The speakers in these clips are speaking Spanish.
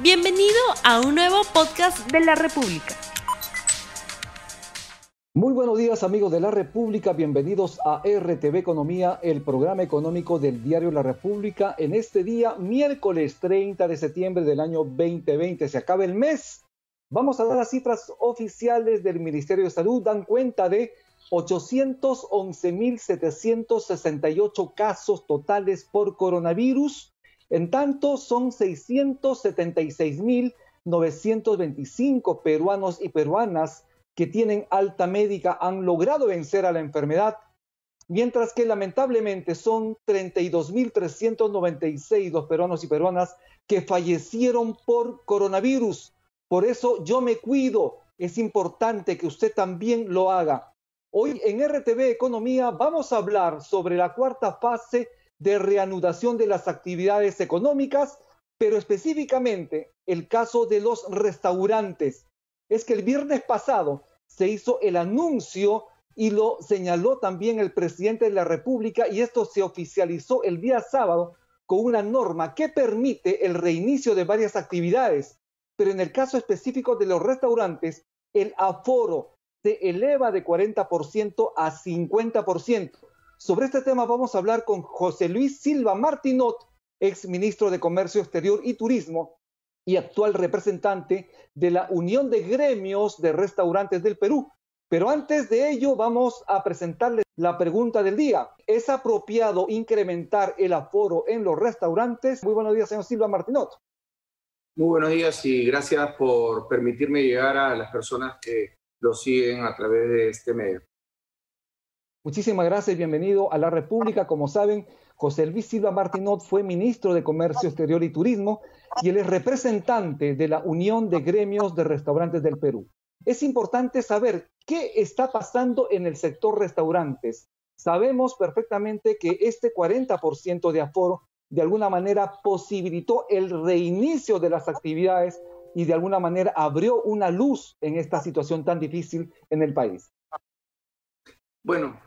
Bienvenido a un nuevo podcast de la República. Muy buenos días amigos de la República, bienvenidos a RTV Economía, el programa económico del diario La República. En este día, miércoles 30 de septiembre del año 2020, se acaba el mes. Vamos a dar las cifras oficiales del Ministerio de Salud, dan cuenta de 811.768 casos totales por coronavirus, en tanto, son 676.925 peruanos y peruanas que tienen alta médica han logrado vencer a la enfermedad, mientras que lamentablemente son 32.396 los peruanos y peruanas que fallecieron por coronavirus. Por eso yo me cuido. Es importante que usted también lo haga. Hoy en RTV Economía vamos a hablar sobre la cuarta fase de reanudación de las actividades económicas, pero específicamente el caso de los restaurantes. Es que el viernes pasado se hizo el anuncio y lo señaló también el presidente de la República y esto se oficializó el día sábado con una norma que permite el reinicio de varias actividades. Pero en el caso específico de los restaurantes, el aforo se eleva de 40% a 50%. Sobre este tema vamos a hablar con José Luis Silva Martinot, ex ministro de Comercio Exterior y Turismo y actual representante de la Unión de Gremios de Restaurantes del Perú. Pero antes de ello vamos a presentarles la pregunta del día. ¿Es apropiado incrementar el aforo en los restaurantes? Muy buenos días, señor Silva Martinot. Muy buenos días y gracias por permitirme llegar a las personas que lo siguen a través de este medio. Muchísimas gracias y bienvenido a la República. Como saben, José Luis Silva Martinot fue ministro de Comercio Exterior y Turismo y él es representante de la Unión de Gremios de Restaurantes del Perú. Es importante saber qué está pasando en el sector restaurantes. Sabemos perfectamente que este 40% de aforo de alguna manera posibilitó el reinicio de las actividades y de alguna manera abrió una luz en esta situación tan difícil en el país. Bueno,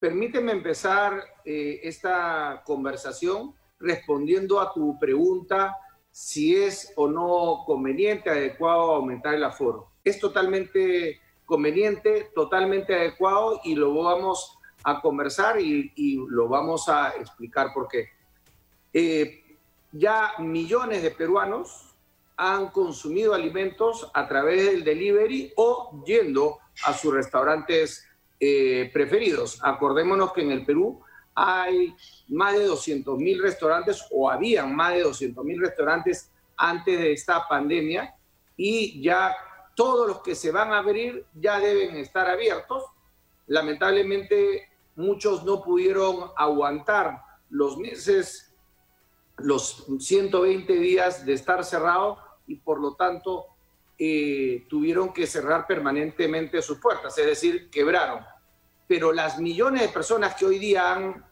Permíteme empezar eh, esta conversación respondiendo a tu pregunta si es o no conveniente, adecuado aumentar el aforo. Es totalmente conveniente, totalmente adecuado y lo vamos a conversar y, lo vamos a explicar por qué. Eh, ya millones de peruanos han consumido alimentos a través del delivery o yendo a sus restaurantes eh, preferidos. Acordémonos que en el Perú hay más de 200 mil restaurantes o habían más de 200 mil restaurantes antes de esta pandemia y ya todos los que se van a abrir ya deben estar abiertos. Lamentablemente muchos no pudieron aguantar los meses, los 120 días de estar cerrado y por lo tanto eh, tuvieron que cerrar permanentemente sus puertas, es decir, quebraron. Pero las millones de personas que hoy día han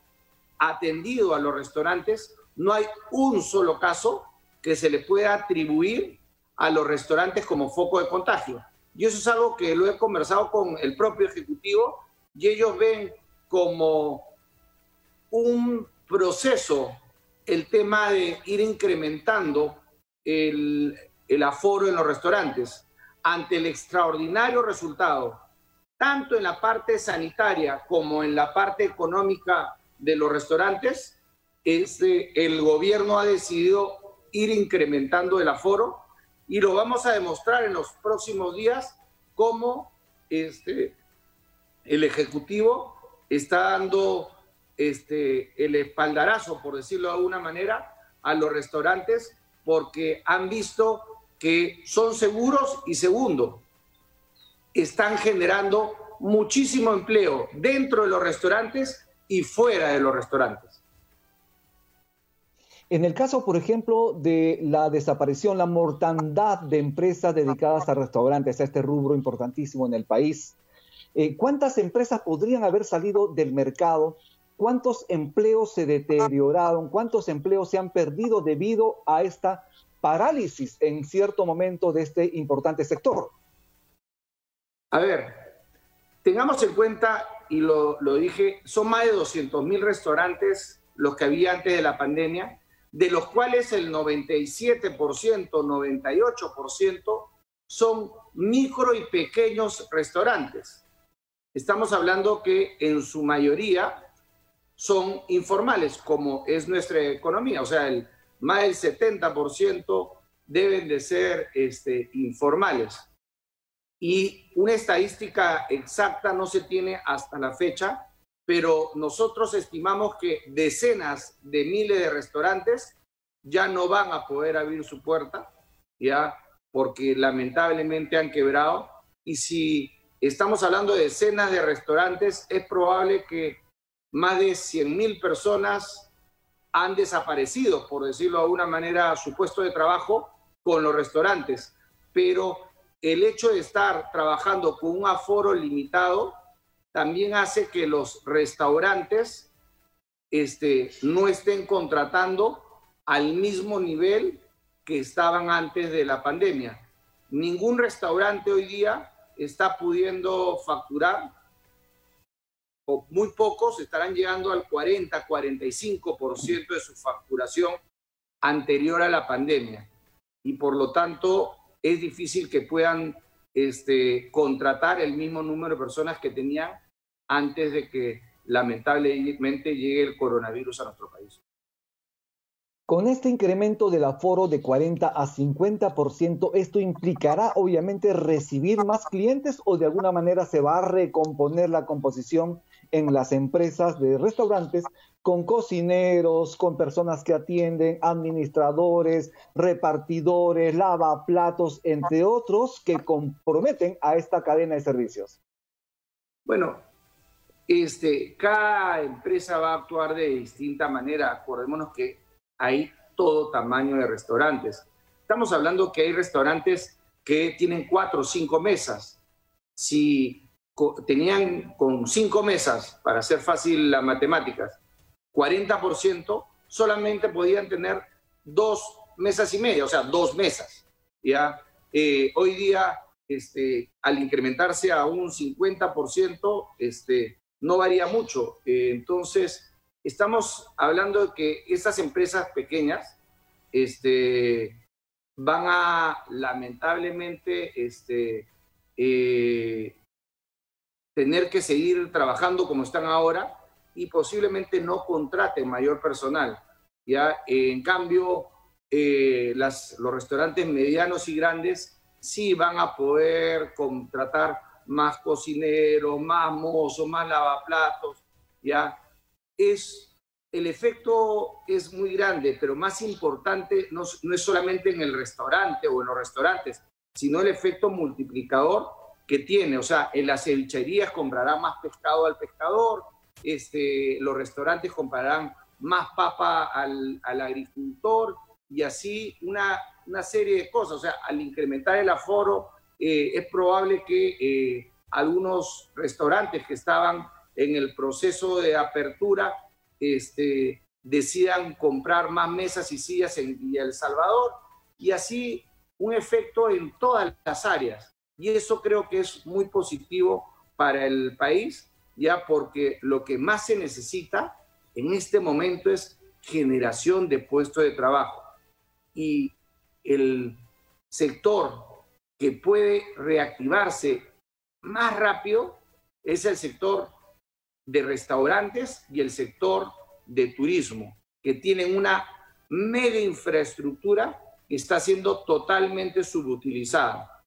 atendido a los restaurantes, no hay un solo caso que se le pueda atribuir a los restaurantes como foco de contagio. Y eso es algo que lo he conversado con el propio Ejecutivo y ellos ven como un proceso el tema de ir incrementando el, el aforo en los restaurantes ante el extraordinario resultado, tanto en la parte sanitaria como en la parte económica de los restaurantes, este, el gobierno ha decidido ir incrementando el aforo y lo vamos a demostrar en los próximos días cómo este, el Ejecutivo está dando este, el espaldarazo, por decirlo de alguna manera, a los restaurantes porque han visto que son seguros y segundo, están generando muchísimo empleo dentro de los restaurantes y fuera de los restaurantes. En el caso, por ejemplo, de la desaparición, la mortandad de empresas dedicadas a restaurantes, a este rubro importantísimo en el país, eh, ¿cuántas empresas podrían haber salido del mercado? ¿Cuántos empleos se deterioraron? ¿Cuántos empleos se han perdido debido a esta parálisis en cierto momento de este importante sector. A ver, tengamos en cuenta, y lo, dije, son más de 200 mil restaurantes los que había antes de la pandemia. de los cuales el 97%, 98% son micro y pequeños restaurantes. Estamos hablando que en su mayoría son informales, como es nuestra economía, o sea, el, más del 70% deben de ser este, informales. Y una estadística exacta no se tiene hasta la fecha, pero nosotros estimamos que decenas de miles de restaurantes ya no van a poder abrir su puerta, ya porque lamentablemente han quebrado. Y si estamos hablando de decenas de restaurantes, es probable que más de 100 mil personas han desaparecido, por decirlo de alguna manera, su puesto de trabajo con los restaurantes. Pero el hecho de estar trabajando con un aforo limitado también hace que los restaurantes este, no estén contratando al mismo nivel que estaban antes de la pandemia. Ningún restaurante hoy día está pudiendo facturar, muy pocos estarán llegando al 40, 45% de su facturación anterior a la pandemia. Y por lo tanto, es difícil que puedan este, contratar el mismo número de personas que tenían antes de que lamentablemente llegue el coronavirus a nuestro país. Con este incremento del aforo de 40 a 50%, ¿esto implicará obviamente recibir más clientes o de alguna manera se va a recomponer la composición en las empresas de restaurantes con cocineros, con personas que atienden, administradores, repartidores, lavaplatos, entre otros, que comprometen a esta cadena de servicios? Bueno, este, cada empresa va a actuar de distinta manera. Acordémonos que hay todo tamaño de restaurantes. Estamos hablando que hay restaurantes que tienen cuatro o cinco mesas. Si tenían con cinco mesas, para hacer fácil las matemáticas, 40%, solamente podían tener dos mesas y media, o sea, dos mesas. ¿ya? Eh, hoy día, este, al incrementarse a un 50%, este, no varía mucho. Eh, entonces, estamos hablando de que estas empresas pequeñas este, van a lamentablemente este, eh, tener que seguir trabajando como están ahora y posiblemente no contraten mayor personal. ¿ya? En cambio, eh, las, los restaurantes medianos y grandes sí van a poder contratar más cocineros, más mozos, más lavaplatos, ¿ya? Es, el efecto es muy grande, pero más importante no, no es solamente en el restaurante o en los restaurantes, sino el efecto multiplicador que tiene. O sea, en las cevicherías comprarán más pescado al pescador, este, los restaurantes comprarán más papa al, al agricultor y así una, una serie de cosas. O sea, al incrementar el aforo, eh, es probable que eh, algunos restaurantes que estaban en el proceso de apertura este, decidan comprar más mesas y sillas en Villa El Salvador y así un efecto en todas las áreas. Y eso creo que es muy positivo para el país, ya porque lo que más se necesita en este momento es generación de puestos de trabajo. Y el sector que puede reactivarse más rápido es el sector de restaurantes y el sector de turismo, que tienen una mega infraestructura que está siendo totalmente subutilizada.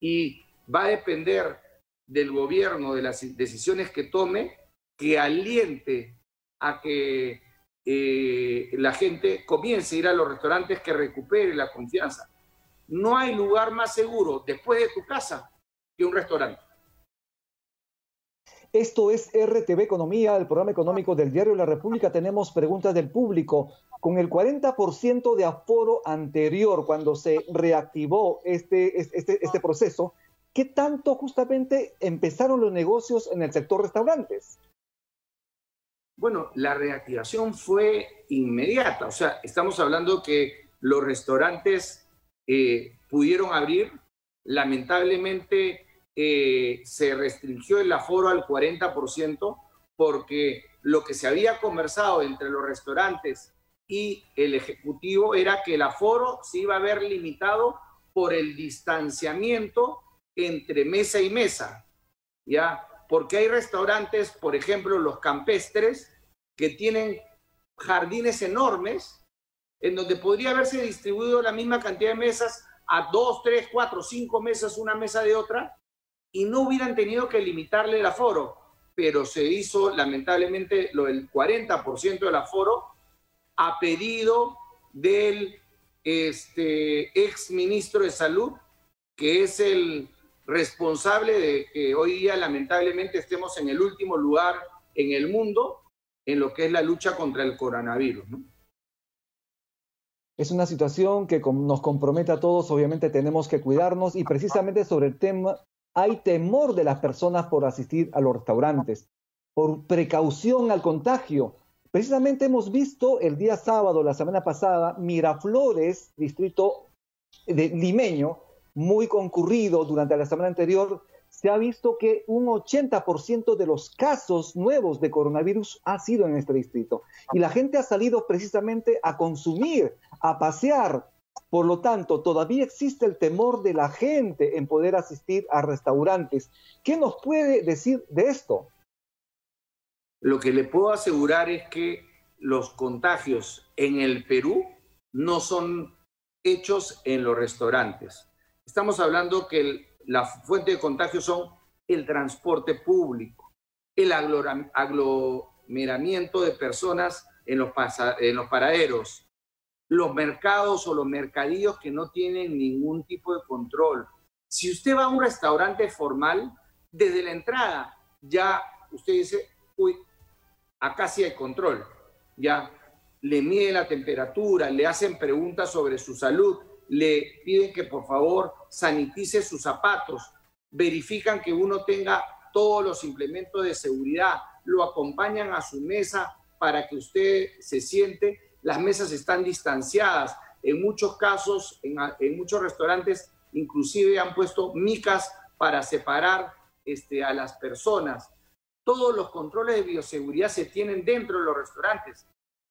Y va a depender del gobierno, de las decisiones que tome, que aliente a que eh, la gente comience a ir a los restaurantes, que recupere la confianza. No hay lugar más seguro después de tu casa que un restaurante. Esto es RTV Economía, el programa económico del Diario de la República. Tenemos preguntas del público. Con el 40% de aforo anterior, cuando se reactivó este, este, este proceso, ¿qué tanto justamente empezaron los negocios en el sector restaurantes? Bueno, la reactivación fue inmediata. O sea, estamos hablando que los restaurantes eh, pudieron abrir. Lamentablemente eh, se restringió el aforo al 40% porque lo que se había conversado entre los restaurantes y el Ejecutivo era que el aforo se iba a ver limitado por el distanciamiento entre mesa y mesa, ¿ya? Porque hay restaurantes, por ejemplo, los campestres, que tienen jardines enormes en donde podría haberse distribuido la misma cantidad de mesas a dos, tres, cuatro, cinco mesas, una mesa de otra, y no hubieran tenido que limitarle el aforo, pero se hizo lamentablemente lo del 40% del aforo a pedido del este, ex ministro de Salud, que es el responsable de que hoy día lamentablemente estemos en el último lugar en el mundo en lo que es la lucha contra el coronavirus. Es una situación que nos compromete a todos, obviamente tenemos que cuidarnos y precisamente sobre el tema hay temor de las personas por asistir a los restaurantes, por precaución al contagio. Precisamente hemos visto el día sábado, la semana pasada, Miraflores, distrito de limeño, muy concurrido durante la semana anterior, se ha visto que un 80% de los casos nuevos de coronavirus ha sido en este distrito. Y la gente ha salido precisamente a consumir, a pasear. Por lo tanto, todavía existe el temor de la gente en poder asistir a restaurantes. ¿Qué nos puede decir de esto? Lo que le puedo asegurar es que los contagios en el Perú no son hechos en los restaurantes. Estamos hablando que la fuente de contagio son el transporte público, el aglomeramiento de personas en los, en los paraderos, los mercados o los mercadillos que no tienen ningún tipo de control. Si usted va a un restaurante formal, desde la entrada ya usted dice, uy, acá sí hay control, ya le miden la temperatura, le hacen preguntas sobre su salud, le piden que por favor sanitice sus zapatos, verifican que uno tenga todos los implementos de seguridad, lo acompañan a su mesa para que usted se siente, las mesas están distanciadas, en muchos casos, en, muchos restaurantes, inclusive han puesto micas para separar este, a las personas todos los controles de bioseguridad se tienen dentro de los restaurantes.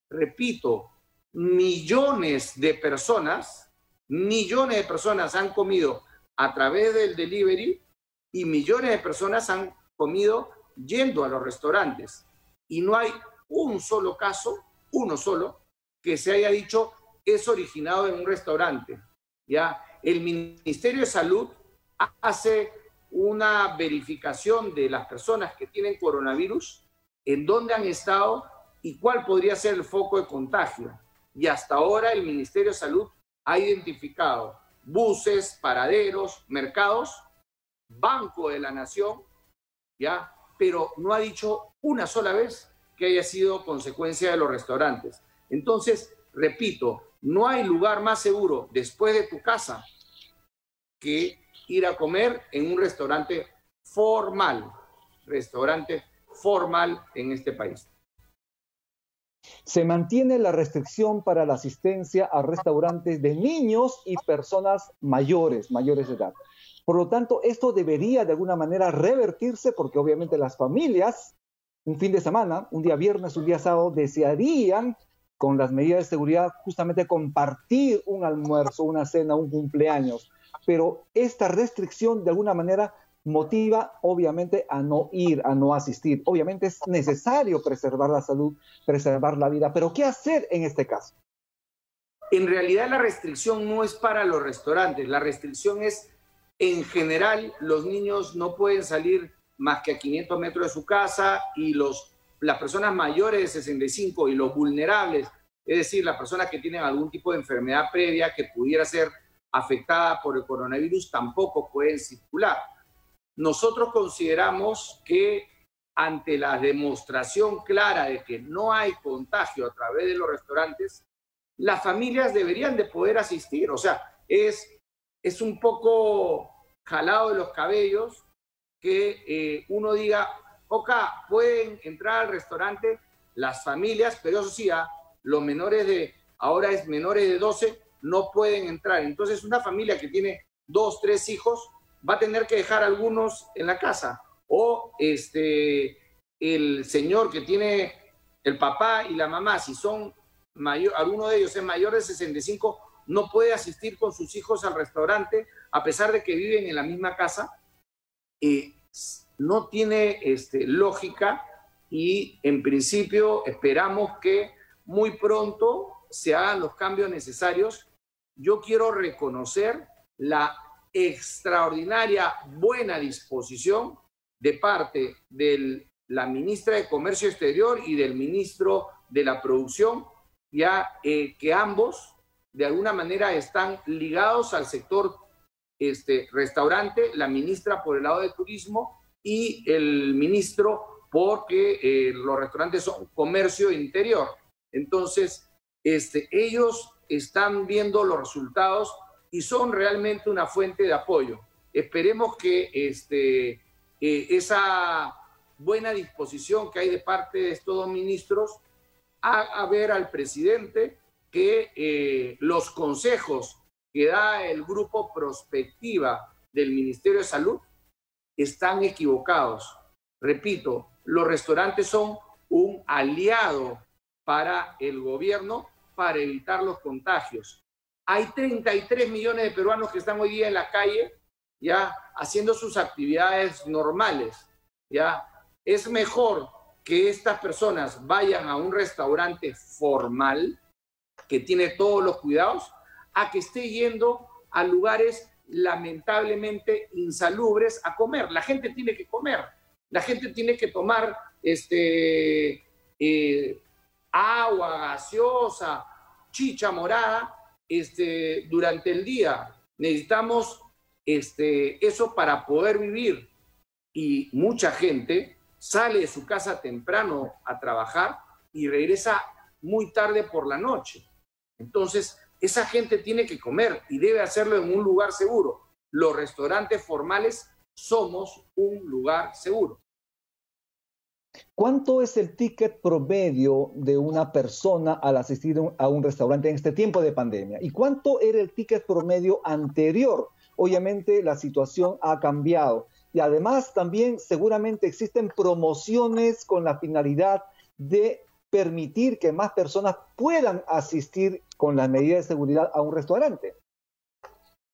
Repito, millones de personas, millones de personas han comido a través del delivery y millones de personas han comido yendo a los restaurantes. Y no hay un solo caso, uno solo, que se haya dicho es originado en un restaurante. ¿ya? El Ministerio de Salud hace una verificación de las personas que tienen coronavirus, en dónde han estado y cuál podría ser el foco de contagio. Y hasta ahora el Ministerio de Salud ha identificado buses, paraderos, mercados, Banco de la Nación, ¿ya? Pero no ha dicho una sola vez que haya sido consecuencia de los restaurantes. Entonces, repito, no hay lugar más seguro después de tu casa que ir a comer en un restaurante formal, restaurante formal en este país. Se mantiene la restricción para la asistencia a restaurantes de niños y personas mayores, mayores de edad. Por lo tanto, esto debería de alguna manera revertirse porque obviamente las familias, un fin de semana, un día viernes, un día sábado, desearían con las medidas de seguridad justamente compartir un almuerzo, una cena, un cumpleaños pero esta restricción de alguna manera motiva obviamente a no ir, a no asistir. Obviamente es necesario preservar la salud, preservar la vida, pero ¿qué hacer en este caso? En realidad la restricción no es para los restaurantes, la restricción es en general los niños no pueden salir más que a 500 metros de su casa y los, las personas mayores de 65 y los vulnerables, es decir, las personas que tienen algún tipo de enfermedad previa que pudiera ser afectada por el coronavirus tampoco pueden circular. Nosotros consideramos que ante la demostración clara de que no hay contagio a través de los restaurantes, las familias deberían de poder asistir. O sea, es, es un poco jalado de los cabellos que eh, uno diga, ok, pueden entrar al restaurante las familias, pero eso sí, ah, los menores de, ahora es menores de 12, no pueden entrar. Entonces, una familia que tiene dos, tres hijos va a tener que dejar algunos en la casa. O este, el señor que tiene el papá y la mamá, si son mayor, alguno de ellos es mayor de 65, no puede asistir con sus hijos al restaurante, a pesar de que viven en la misma casa, eh, no tiene este, lógica y en principio esperamos que muy pronto se hagan los cambios necesarios. Yo quiero reconocer la extraordinaria buena disposición de parte de la ministra de Comercio Exterior y del ministro de la Producción, ya eh, que ambos de alguna manera están ligados al sector este, restaurante, la ministra por el lado de turismo y el ministro porque eh, los restaurantes son comercio interior. Entonces, este, ellos están viendo los resultados y son realmente una fuente de apoyo. Esperemos que este, eh, esa buena disposición que hay de parte de estos dos ministros haga ver al presidente que eh, los consejos que da el grupo Prospectiva del Ministerio de Salud están equivocados. Repito, los restaurantes son un aliado para el gobierno para evitar los contagios. Hay 33 millones de peruanos que están hoy día en la calle, ya haciendo sus actividades normales, ya es mejor que estas personas vayan a un restaurante formal que tiene todos los cuidados a que esté yendo a lugares lamentablemente insalubres a comer. La gente tiene que comer, la gente tiene que tomar este, eh, agua gaseosa, chicha morada este, durante el día. Necesitamos este, eso para poder vivir. Y mucha gente sale de su casa temprano a trabajar y regresa muy tarde por la noche. Entonces, esa gente tiene que comer y debe hacerlo en un lugar seguro. Los restaurantes formales somos un lugar seguro. ¿Cuánto es el ticket promedio de una persona al asistir a un restaurante en este tiempo de pandemia? ¿Y cuánto era el ticket promedio anterior? Obviamente la situación ha cambiado. Y además también seguramente existen promociones con la finalidad de permitir que más personas puedan asistir con las medidas de seguridad a un restaurante.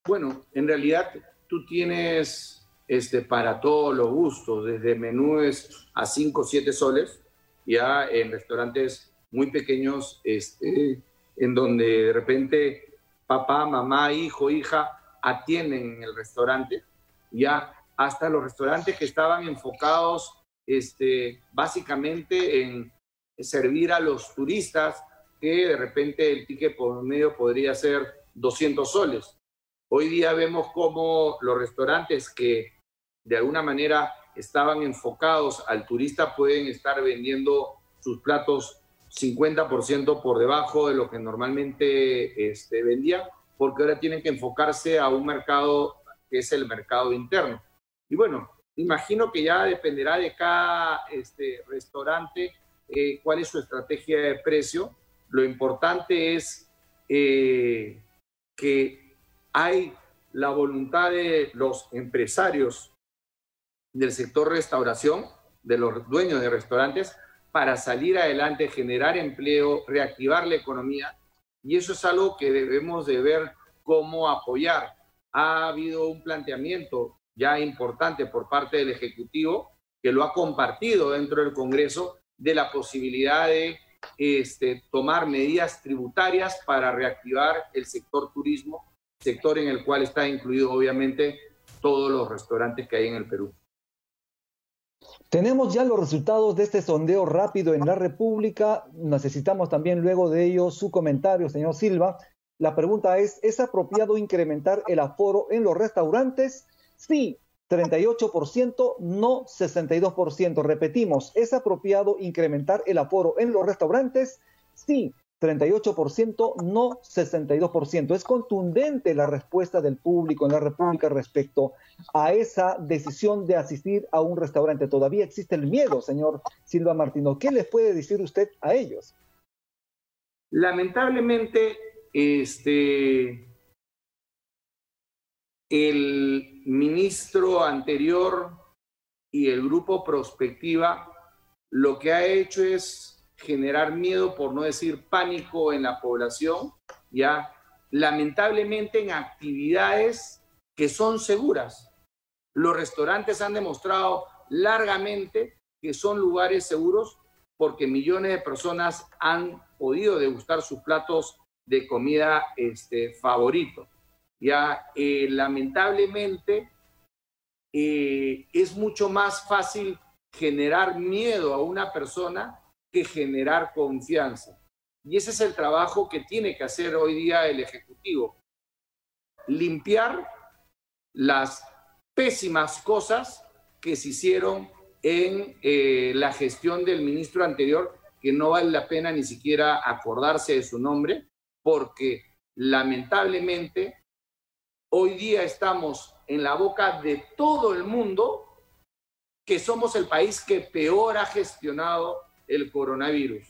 Bueno, en realidad tú tienes este, para todos los gustos, desde menúes a 5 o 7 soles, ya en restaurantes muy pequeños, este, en donde de repente papá, mamá, hijo, hija atienden en el restaurante, ya hasta los restaurantes que estaban enfocados este, básicamente en servir a los turistas, que de repente el ticket por medio podría ser 200 soles. Hoy día vemos cómo los restaurantes que de alguna manera estaban enfocados al turista pueden estar vendiendo sus platos 50% por debajo de lo que normalmente este, vendían, porque ahora tienen que enfocarse a un mercado que es el mercado interno. Y bueno, imagino que ya dependerá de cada este, restaurante eh, cuál es su estrategia de precio. Lo importante es eh, que hay la voluntad de los empresarios del sector restauración, de los dueños de restaurantes, para salir adelante, generar empleo, reactivar la economía. Y eso es algo que debemos de ver cómo apoyar. Ha habido un planteamiento ya importante por parte del Ejecutivo que lo ha compartido dentro del Congreso de la posibilidad de este, tomar medidas tributarias para reactivar el sector turismo, sector en el cual está incluido obviamente todos los restaurantes que hay en el Perú. Tenemos ya los resultados de este sondeo rápido en la República. Necesitamos también luego de ello su comentario, señor Silva. La pregunta es, ¿es apropiado incrementar el aforo en los restaurantes? Sí, 38%, no 62%. Repetimos, ¿es apropiado incrementar el aforo en los restaurantes? Sí, 38%, no 62%. Es contundente la respuesta del público en la República respecto a esa decisión de asistir a un restaurante. Todavía existe el miedo, señor Silva Martino. ¿Qué les puede decir usted a ellos? Lamentablemente, este, el ministro anterior y el grupo Prospectiva lo que ha hecho es generar miedo, por no decir pánico en la población, ya lamentablemente en actividades que son seguras. Los restaurantes han demostrado largamente que son lugares seguros porque millones de personas han podido degustar sus platos de comida este, favorito. Ya, eh, lamentablemente, eh, es mucho más fácil generar miedo a una persona que generar confianza. Y ese es el trabajo que tiene que hacer hoy día el Ejecutivo. Limpiar las pésimas cosas que se hicieron en eh, la gestión del ministro anterior, que no vale la pena ni siquiera acordarse de su nombre, porque lamentablemente hoy día estamos en la boca de todo el mundo que somos el país que peor ha gestionado el coronavirus.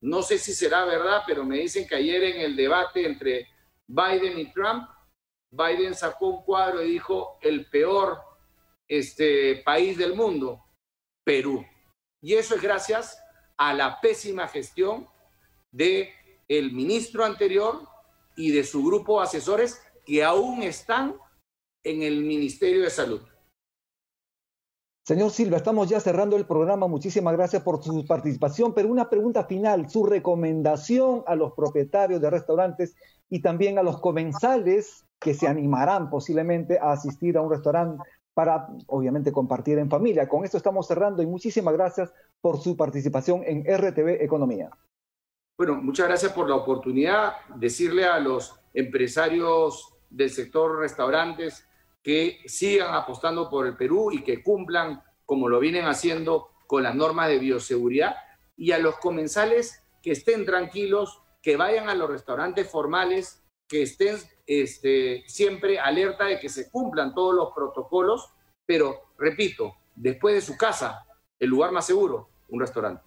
No sé si será verdad, pero me dicen que ayer en el debate entre Biden y Trump, Biden sacó un cuadro y dijo el peor este, país del mundo, Perú. Y eso es gracias a la pésima gestión de el ministro anterior y de su grupo de asesores que aún están en el Ministerio de Salud. Señor Silva, estamos ya cerrando el programa. Muchísimas gracias por su participación, pero una pregunta final, su recomendación a los propietarios de restaurantes y también a los comensales que se animarán posiblemente a asistir a un restaurante para, obviamente, compartir en familia. Con esto estamos cerrando y muchísimas gracias por su participación en RTV Economía. Bueno, muchas gracias por la oportunidad. Decirle a los empresarios del sector restaurantes que sigan apostando por el Perú y que cumplan como lo vienen haciendo con las normas de bioseguridad y a los comensales que estén tranquilos, que vayan a los restaurantes formales, que estén este, siempre alerta de que se cumplan todos los protocolos, pero repito, después de su casa, el lugar más seguro, un restaurante.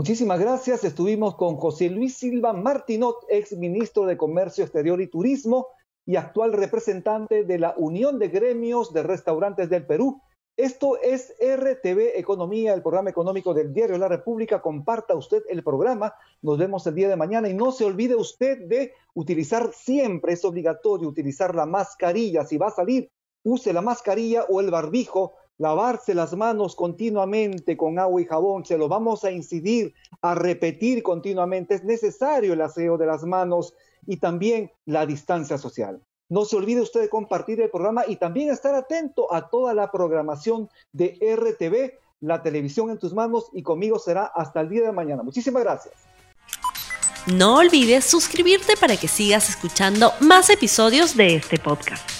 Muchísimas gracias. Estuvimos con José Luis Silva Martinot, ex ministro de Comercio Exterior y Turismo y actual representante de la Unión de Gremios de Restaurantes del Perú. Esto es RTV Economía, el programa económico del Diario la República. Comparta usted el programa. Nos vemos el día de mañana y no se olvide usted de utilizar siempre, es obligatorio utilizar la mascarilla. Si va a salir, use la mascarilla o el barbijo. Lavarse las manos continuamente con agua y jabón. Se lo vamos a incidir, a repetir continuamente. Es necesario el aseo de las manos y también la distancia social. No se olvide usted de compartir el programa y también estar atento a toda la programación de RTV, la televisión en tus manos y conmigo será hasta el día de mañana. Muchísimas gracias. No olvides suscribirte para que sigas escuchando más episodios de este podcast.